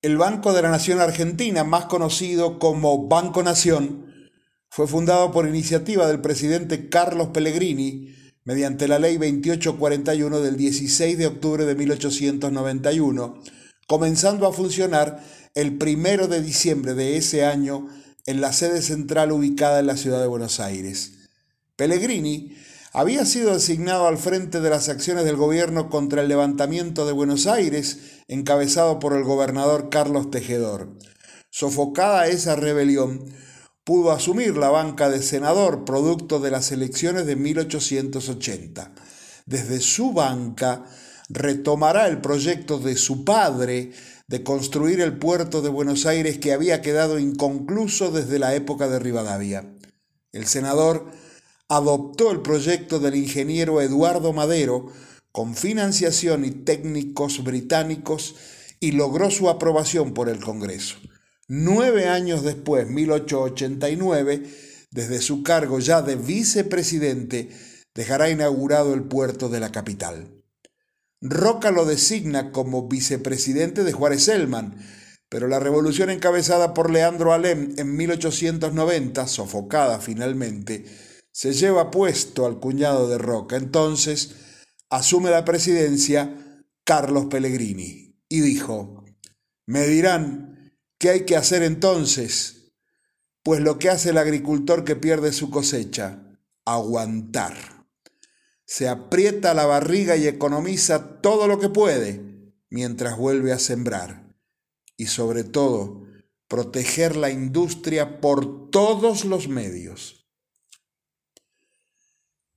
El Banco de la Nación Argentina, más conocido como Banco Nación, fue fundado por iniciativa del presidente Carlos Pellegrini mediante la Ley 2841 del 16 de octubre de 1891, comenzando a funcionar el primero de diciembre de ese año en la sede central ubicada en la ciudad de Buenos Aires. Pellegrini había sido designado al frente de las acciones del gobierno contra el levantamiento de Buenos Aires, encabezado por el gobernador Carlos Tejedor. Sofocada esa rebelión, pudo asumir la banca de senador producto de las elecciones de 1880. Desde su banca retomará el proyecto de su padre de construir el puerto de Buenos Aires que había quedado inconcluso desde la época de Rivadavia. El senador adoptó el proyecto del ingeniero Eduardo Madero con financiación y técnicos británicos y logró su aprobación por el Congreso. Nueve años después, 1889, desde su cargo ya de vicepresidente, dejará inaugurado el puerto de la capital. Roca lo designa como vicepresidente de Juárez Elman, pero la revolución encabezada por Leandro Alem en 1890, sofocada finalmente, se lleva puesto al cuñado de Roca. Entonces asume la presidencia Carlos Pellegrini y dijo, me dirán, ¿qué hay que hacer entonces? Pues lo que hace el agricultor que pierde su cosecha, aguantar. Se aprieta la barriga y economiza todo lo que puede mientras vuelve a sembrar. Y sobre todo, proteger la industria por todos los medios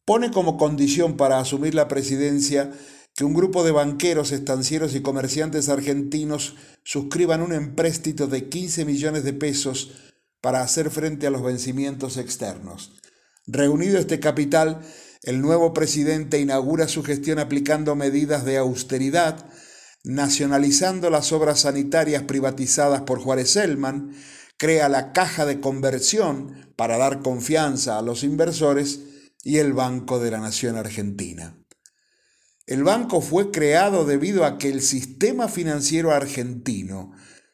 pone como condición para asumir la presidencia que un grupo de banqueros, estancieros y comerciantes argentinos suscriban un empréstito de 15 millones de pesos para hacer frente a los vencimientos externos. Reunido este capital, el nuevo presidente inaugura su gestión aplicando medidas de austeridad, nacionalizando las obras sanitarias privatizadas por Juárez Selman, crea la caja de conversión para dar confianza a los inversores y el Banco de la Nación Argentina. El banco fue creado debido a que el sistema financiero argentino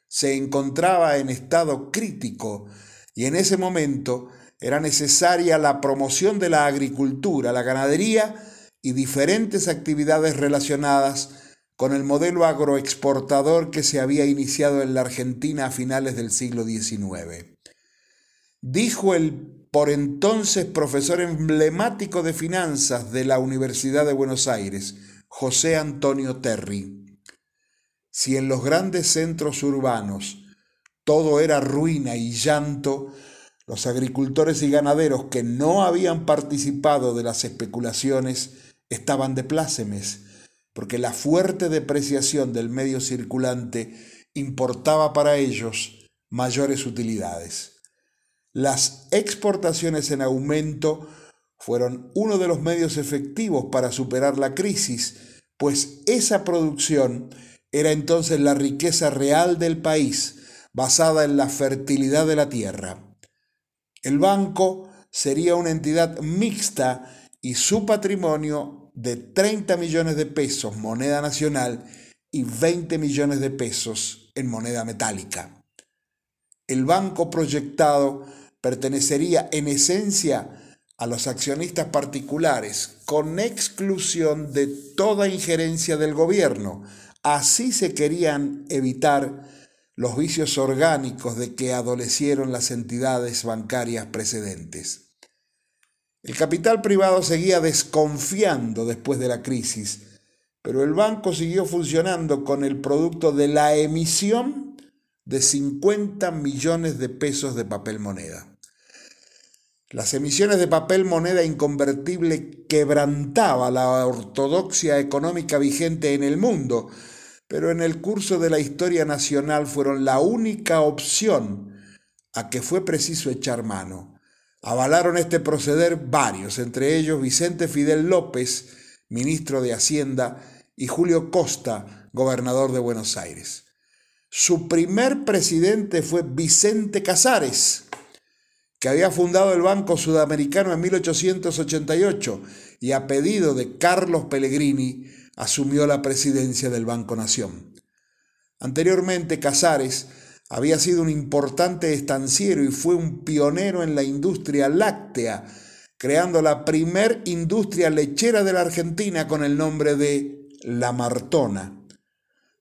se encontraba en estado crítico y en ese momento era necesaria la promoción de la agricultura, la ganadería y diferentes actividades relacionadas con el modelo agroexportador que se había iniciado en la Argentina a finales del siglo XIX. Dijo el por entonces profesor emblemático de finanzas de la Universidad de Buenos Aires, José Antonio Terry. Si en los grandes centros urbanos todo era ruina y llanto, los agricultores y ganaderos que no habían participado de las especulaciones estaban de plácemes, porque la fuerte depreciación del medio circulante importaba para ellos mayores utilidades. Las exportaciones en aumento fueron uno de los medios efectivos para superar la crisis, pues esa producción era entonces la riqueza real del país, basada en la fertilidad de la tierra. El banco sería una entidad mixta y su patrimonio de 30 millones de pesos moneda nacional y 20 millones de pesos en moneda metálica. El banco proyectado pertenecería en esencia a los accionistas particulares, con exclusión de toda injerencia del gobierno. Así se querían evitar los vicios orgánicos de que adolecieron las entidades bancarias precedentes. El capital privado seguía desconfiando después de la crisis, pero el banco siguió funcionando con el producto de la emisión de 50 millones de pesos de papel moneda. Las emisiones de papel moneda inconvertible quebrantaba la ortodoxia económica vigente en el mundo, pero en el curso de la historia nacional fueron la única opción a que fue preciso echar mano. Avalaron este proceder varios, entre ellos Vicente Fidel López, ministro de Hacienda, y Julio Costa, gobernador de Buenos Aires. Su primer presidente fue Vicente Casares, que había fundado el Banco Sudamericano en 1888 y a pedido de Carlos Pellegrini asumió la presidencia del Banco Nación. Anteriormente, Casares había sido un importante estanciero y fue un pionero en la industria láctea, creando la primer industria lechera de la Argentina con el nombre de La Martona.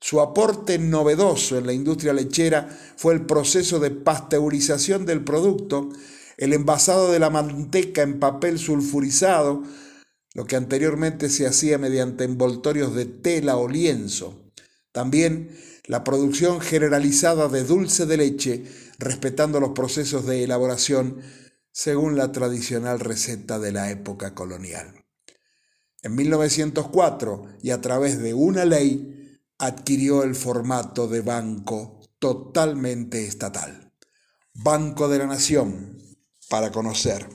Su aporte novedoso en la industria lechera fue el proceso de pasteurización del producto, el envasado de la manteca en papel sulfurizado, lo que anteriormente se hacía mediante envoltorios de tela o lienzo. También la producción generalizada de dulce de leche, respetando los procesos de elaboración según la tradicional receta de la época colonial. En 1904, y a través de una ley, adquirió el formato de banco totalmente estatal. Banco de la Nación, para conocer